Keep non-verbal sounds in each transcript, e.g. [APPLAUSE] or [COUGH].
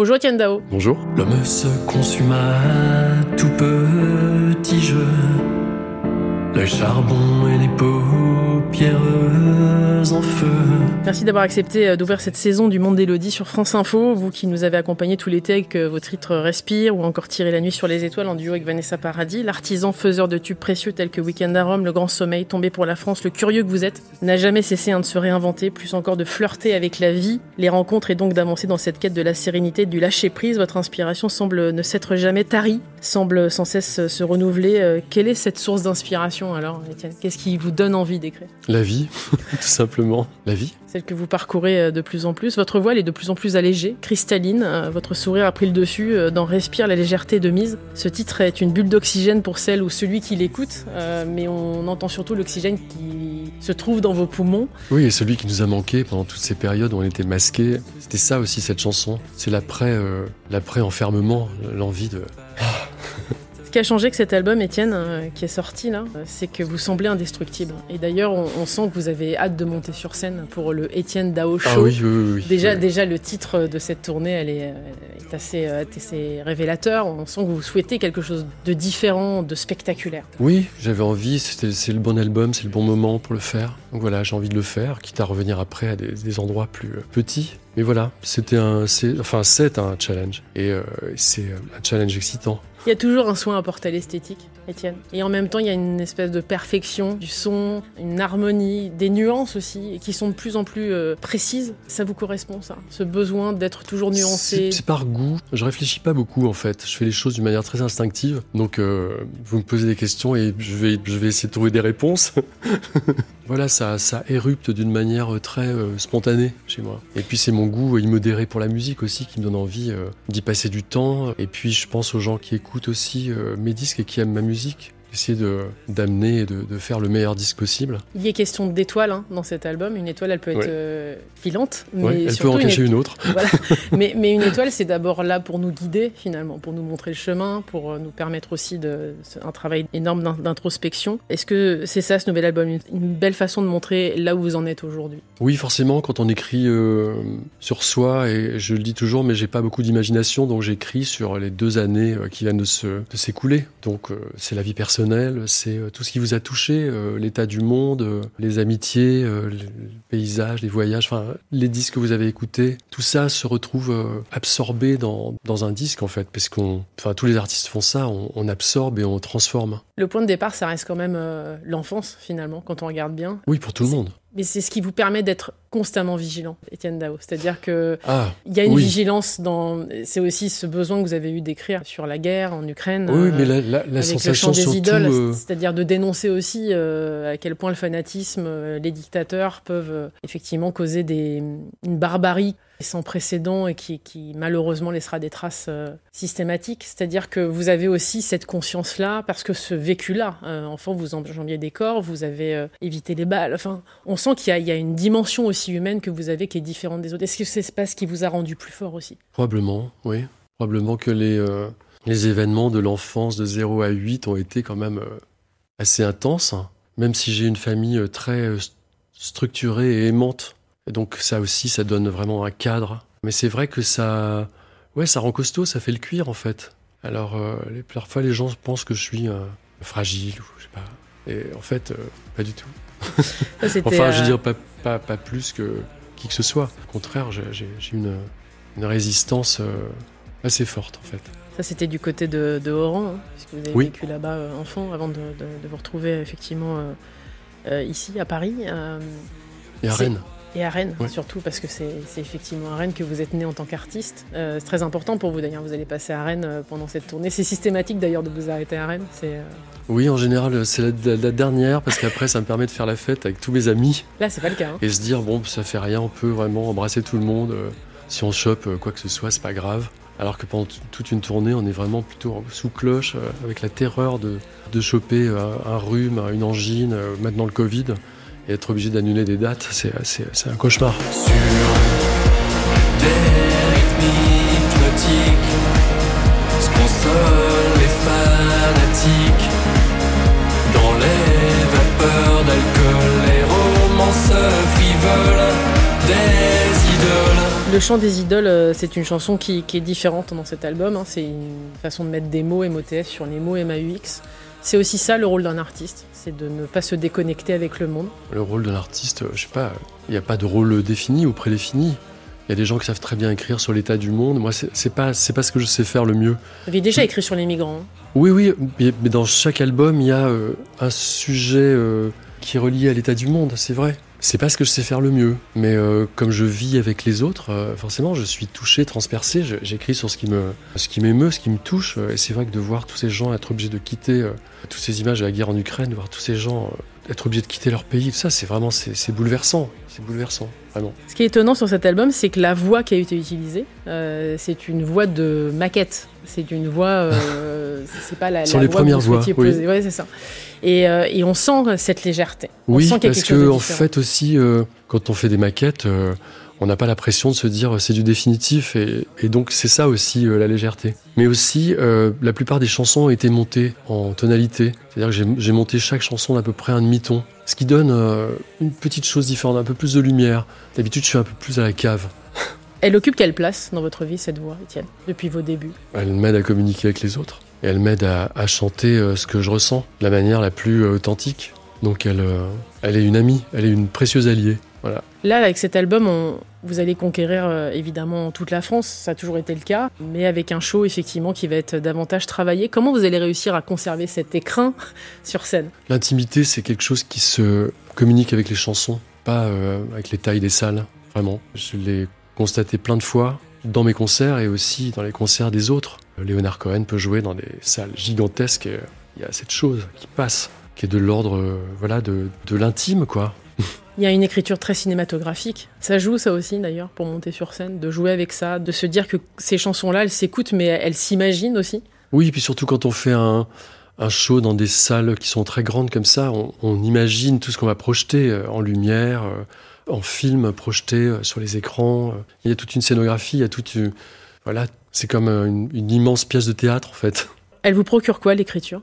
Bonjour Etienne Dao. Bonjour. L'homme se consuma tout petit jeu. Le charbon et les paupières en feu. Merci d'avoir accepté euh, d'ouvrir cette saison du Monde d'Élodie sur France Info. Vous qui nous avez accompagnés tout l'été avec vos titres Respire ou encore Tirer la nuit sur les étoiles en duo avec Vanessa Paradis. L'artisan faiseur de tubes précieux tels que Weekend à Rome, Le Grand Sommeil, Tombé pour la France, Le Curieux que vous êtes, n'a jamais cessé hein, de se réinventer, plus encore de flirter avec la vie, les rencontres et donc d'avancer dans cette quête de la sérénité, du lâcher prise. Votre inspiration semble ne s'être jamais tarie, semble sans cesse se renouveler. Euh, quelle est cette source d'inspiration? Alors, Étienne Qu'est-ce qui vous donne envie d'écrire? La vie, [LAUGHS] tout simplement. La vie. Celle que vous parcourez euh, de plus en plus. Votre voix elle est de plus en plus allégée, cristalline. Euh, votre sourire a pris le dessus euh, dans Respire la légèreté de mise. Ce titre est une bulle d'oxygène pour celle ou celui qui l'écoute, mais on entend surtout l'oxygène qui se trouve dans vos poumons. Oui, et celui qui nous a manqué pendant toutes ces périodes où on était masqué. C'était ça aussi cette chanson. C'est l'après, l'après enfermement, l'envie de. Ce qui a changé que cet album, Étienne, euh, qui est sorti là, euh, c'est que vous semblez indestructible. Et d'ailleurs, on, sent que vous avez hâte de monter sur scène pour le Étienne Dao Show. Ah oui, oui, oui, déjà, déjà, le titre de cette tournée, elle est, est assez, euh, assez, révélateur. On sent que vous souhaitez quelque chose de différent, de spectaculaire. Oui, j'avais envie. C'est le bon album, c'est le bon moment pour le faire. Donc voilà, j'ai envie de le faire, quitte à revenir après à des, des endroits plus petits. Mais voilà, c'était un, enfin c'est un challenge et c'est un challenge excitant. Il y a toujours un soin apporté à l'esthétique, Et en même temps, il y a une espèce de perfection du son, une harmonie, des nuances aussi, qui sont de plus en plus euh, précises. Ça vous correspond, ça Ce besoin d'être toujours nuancé C'est par goût. Je réfléchis pas beaucoup, en fait. Je fais les choses d'une manière très instinctive. Donc, euh, vous me posez des questions et je vais, je vais essayer de trouver des réponses. [LAUGHS] voilà, ça, ça érupte d'une manière très euh, spontanée chez moi. Et puis, c'est mon goût immodéré pour la musique aussi qui me donne envie d'y passer du temps. Et puis, je pense aux gens qui écoutent écoute aussi mes disques et qui aime ma musique musique essayer de d'amener et de, faire le meilleur disque possible. Il y a question d'étoiles hein, dans cet album. Une étoile, elle peut être euh, filante, mais elle peut en cacher une, autre. [LAUGHS] mais, mais, une étoile, c'est d'abord là pour nous guider finalement, pour nous montrer le chemin, pour euh, nous permettre aussi de un travail énorme d'introspection. Est-ce que c'est ça ce nouvel album, une, belle façon de montrer là où vous en êtes aujourd'hui? Oui, forcément. Quand on écrit euh, sur soi, et je le dis toujours, mais j'ai pas beaucoup d'imagination, donc j'écris sur les deux années qui viennent de s'écouler. Donc c'est la vie personnelle c'est euh, tout ce qui vous a touché, euh, l'état du monde, euh, les amitiés, les paysages, les voyages, enfin les disques que vous avez écoutés, tout ça se retrouve absorbé dans, dans un disque en fait, parce qu'on, enfin tous les artistes font ça, on, absorbe et on transforme. Le point de départ, ça reste quand même l'enfance finalement, quand on regarde bien. Oui, pour tout le monde. Mais c'est ce qui vous permet d'être constamment vigilant, Étienne Dao. C'est-à-dire que ah, il y a une vigilance dans. C'est aussi ce besoin que vous avez eu d'écrire sur la guerre en Ukraine. Oui, mais la, la, la sensation des idoles, euh, c'est-à-dire de dénoncer aussi euh, à quel point le fanatisme, euh, les dictateurs peuvent effectivement causer des, une barbarie sans précédent et qui, malheureusement laissera des traces euh, systématiques. C'est-à-dire que vous avez aussi cette conscience-là, parce que ce vécu-là, euh, enfant, vous enjambiez des corps, vous avez euh, évité les balles. Enfin, on sent qu'il y, a une dimension aussi humaine que vous avez qui est différente des autres. Est-ce que c'est ce qui vous a rendu plus fort aussi? Probablement, oui. Probablement que les, les événements de l'enfance de 0 à 8 ont été quand même assez intenses, même si j'ai une famille très structurée et aimante donc ça aussi, ça donne vraiment un cadre. Mais c'est vrai que ça, ouais, ça rend costaud, ça fait le cuir en fait. Alors euh, parfois les gens pensent que je suis euh, fragile ou je sais pas. Et en fait, euh, pas du tout. enfin, je veux dire pas, pas, pas, plus que qui que ce soit. Au contraire, j'ai une, une, résistance assez forte en fait. Ça, c'était du côté de, de Oran, hein, puisque vous avez vécu là-bas enfant avant de, de, vous retrouver effectivement ici à Paris. Et à Rennes. Et à Rennes, surtout, parce que c'est effectivement à Rennes que vous êtes né en tant qu'artiste. Euh, c'est très important pour vous d'ailleurs, vous allez passer à Rennes euh, pendant cette tournée. C'est systématique d'ailleurs de vous arrêter à Rennes euh, Oui, en général, c'est la, dernière, parce qu'après, ça me permet de faire la fête avec tous mes amis. Là, c'est pas le cas. Hein. Et se dire, bon, ça fait rien, on peut vraiment embrasser tout le monde. si on chope quoi que ce soit, c'est pas grave. Alors que pendant toute une tournée, on est vraiment plutôt sous cloche, avec la terreur de, de choper un, rhume, une angine, maintenant le Covid et être obligé d'annuler des dates, c'est, un cauchemar. Sur des les fanatiques. Dans les vapeurs d'alcool, les romances frivoles des idoles. Le chant des idoles, euh, c'est une chanson qui, est différente dans cet album. Hein. C'est une façon de mettre des mots MOTS sur les mots MAUX. C'est aussi ça le rôle d'un artiste, c'est de ne pas se déconnecter avec le monde. Le rôle d'un artiste, je sais pas, il n'y a pas de rôle défini ou prédéfini. Il y a des gens qui savent très bien écrire sur l'état du monde. Moi, c'est pas, c'est pas ce que je sais faire le mieux. Vous avez déjà écrit sur les migrants. Hein? Oui, oui, mais dans chaque album, il y a euh, un sujet euh, qui est relié à l'état du monde, c'est vrai. C'est pas ce que je sais faire le mieux, mais euh, comme je vis avec les autres, forcément, je suis touché, transpercé. J'écris sur ce qui me, ce qui m'émeut, ce qui me touche. Et c'est vrai que de voir tous ces gens être obligés de quitter toutes ces images de la guerre en Ukraine, de voir tous ces gens être obligés de quitter leur pays, tout ça, c'est vraiment, c'est bouleversant. C'est bouleversant, vraiment. Ce qui est étonnant sur cet album, c'est que la voix qui a été utilisée, euh, c'est une voix de maquette. C'est une voix, euh, [LAUGHS] c'est pas la, sur les premières voix. Oui. Ouais, c'est ça. Et, euh, et, on sent cette légèreté. On oui, sent parce que en fait aussi, quand on fait des maquettes on n'a pas la pression de se dire euh, c'est du définitif et, donc c'est ça aussi euh, la légèreté. Mais aussi euh, la plupart des chansons ont été montées en tonalité, c'est-à-dire que j'ai monté chaque chanson d'à peu près un demi-ton, ce qui donne une petite chose différente, un peu plus de lumière. D'habitude je suis un peu plus à la cave. [LAUGHS] Elle occupe quelle place dans votre vie cette voix, Étienne, depuis vos débuts? Elle m'aide à communiquer avec les autres et elle m'aide à, chanter ce que je ressens de la manière la plus authentique. Donc elle, elle est une amie, elle est une précieuse alliée. Voilà. Là, avec cet album, on, vous allez conquérir euh, évidemment toute la France, ça a toujours été le cas, mais avec un show effectivement qui va être davantage travaillé. Comment vous allez réussir à conserver cet écrin [LAUGHS] sur scène? L'intimité, c'est quelque chose qui se communique avec les chansons, pas euh, avec les tailles des salles, vraiment. Je l'ai constaté plein de fois dans mes concerts et aussi dans les concerts des autres. Léonard Cohen peut jouer dans des salles gigantesques. Et il y a cette chose qui passe, qui est de l'ordre euh, voilà, de, de l'intime, quoi. Il y a une écriture très cinématographique. Ça joue ça aussi d'ailleurs pour monter sur scène, de jouer avec ça, de se dire que ces chansons-là, elles s'écoutent mais elles s'imaginent aussi. Oui, et puis surtout quand on fait un, show dans des salles qui sont très grandes comme ça, on, imagine tout ce qu'on va projeter euh, en lumière, euh, en film projeté euh, sur les écrans. Il y a toute une scénographie, il y a toute voilà, c'est comme une, une, immense pièce de théâtre en fait. Elle vous procure quoi l'écriture,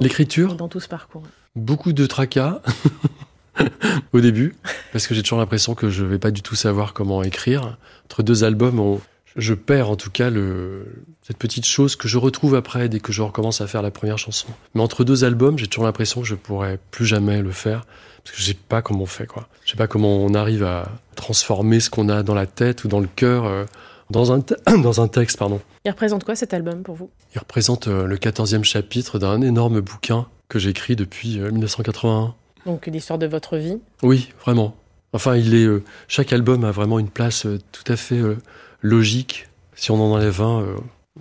L'écriture? Dans tout ce parcours. Beaucoup de tracas. [LAUGHS] [LAUGHS] au début, parce que j'ai toujours l'impression que je vais pas du tout savoir comment écrire. Entre deux albums, je perds en tout cas le, cette petite chose que je retrouve après dès que je recommence à faire la première chanson. Mais entre deux albums, j'ai toujours l'impression que je pourrais plus jamais le faire parce que je sais pas comment on fait quoi. Je sais pas comment on arrive à transformer ce qu'on a dans la tête ou dans le cœur euh, dans un [COUGHS] dans un texte pardon. Il représente quoi cet album pour vous? Il représente euh, le quatorzième chapitre d'un énorme bouquin que j'écris depuis 1981. Donc l'histoire de votre vie Oui, vraiment. Enfin, il est, euh, chaque album a vraiment une place euh, tout à fait euh, logique. Si on en enlève un,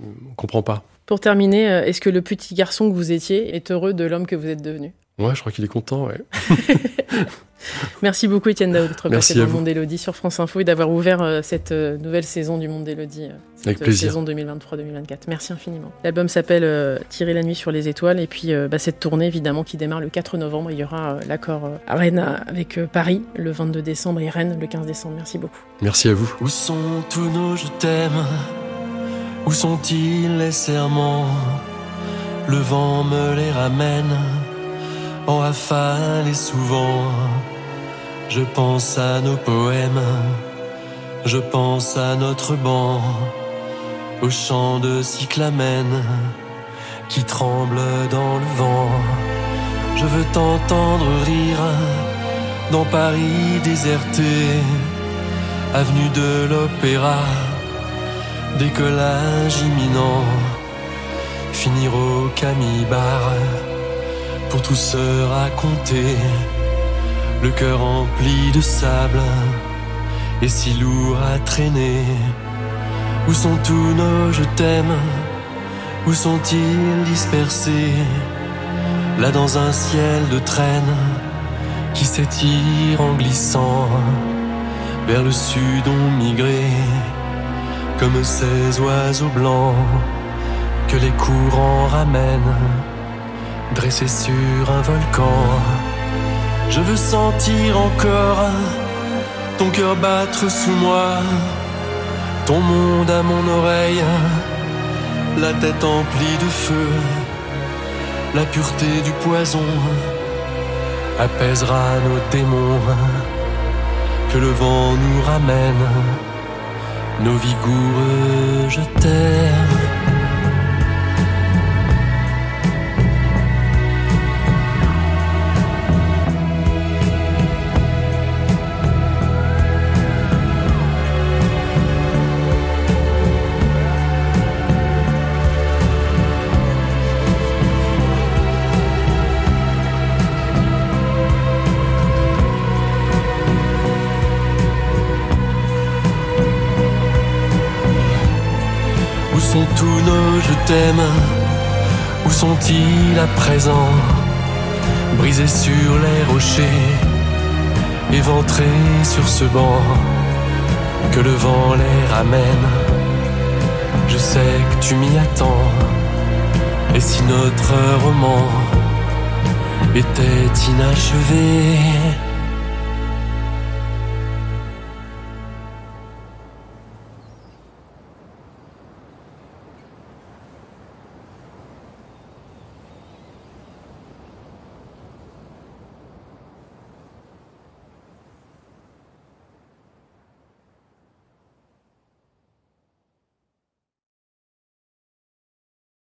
on ne comprend pas. Pour terminer, est-ce que le petit garçon que vous étiez est heureux de l'homme que vous êtes devenu? Ouais, je crois qu'il est content, ouais. [LAUGHS] [LAUGHS] Merci beaucoup Étienne Dao d'être passé dans le Monde d'Elodie sur France Info et d'avoir ouvert euh, cette euh, nouvelle saison du Monde d'Elodie, euh, cette Avec saison 2023-2024. Merci infiniment. L'album s'appelle Tirer la nuit sur les étoiles et puis bah, cette tournée évidemment qui démarre le 4 novembre. Il y aura l'accord à Rennes avec Paris le 22 décembre et Rennes le 15 décembre. Merci beaucoup. Merci à vous. Où sont tous nos je t'aime? Où sont-ils les serments? Le vent me les ramène en rafale et souvent. Je pense à nos poèmes, je pense à notre banc, au chant de cyclamène qui tremble dans le vent. Je veux t'entendre rire dans Paris déserté, avenue de l'Opéra, décollage imminent, finir au Camille Bar pour tout se raconter. Le cœur rempli de sable. Et si lourd à traîner. Où sont tous nos je t'aime? Où sont-ils dispersés? Là dans un ciel de traîne. Qui s'étire en glissant. Vers le sud ont migré comme ces oiseaux blancs que les courants ramènent dressé sur un volcan. Je veux sentir encore ton cœur battre sous moi, ton monde à mon oreille, la tête emplie de feu, la pureté du poison apaisera nos démons, que le vent nous ramène nos vigoureux, je t'aime. Où sont-ils à présent? Brisés sur les rochers, éventrés sur ce banc, que le vent les ramène. Je sais que tu m'y attends. Et si notre roman était inachevé,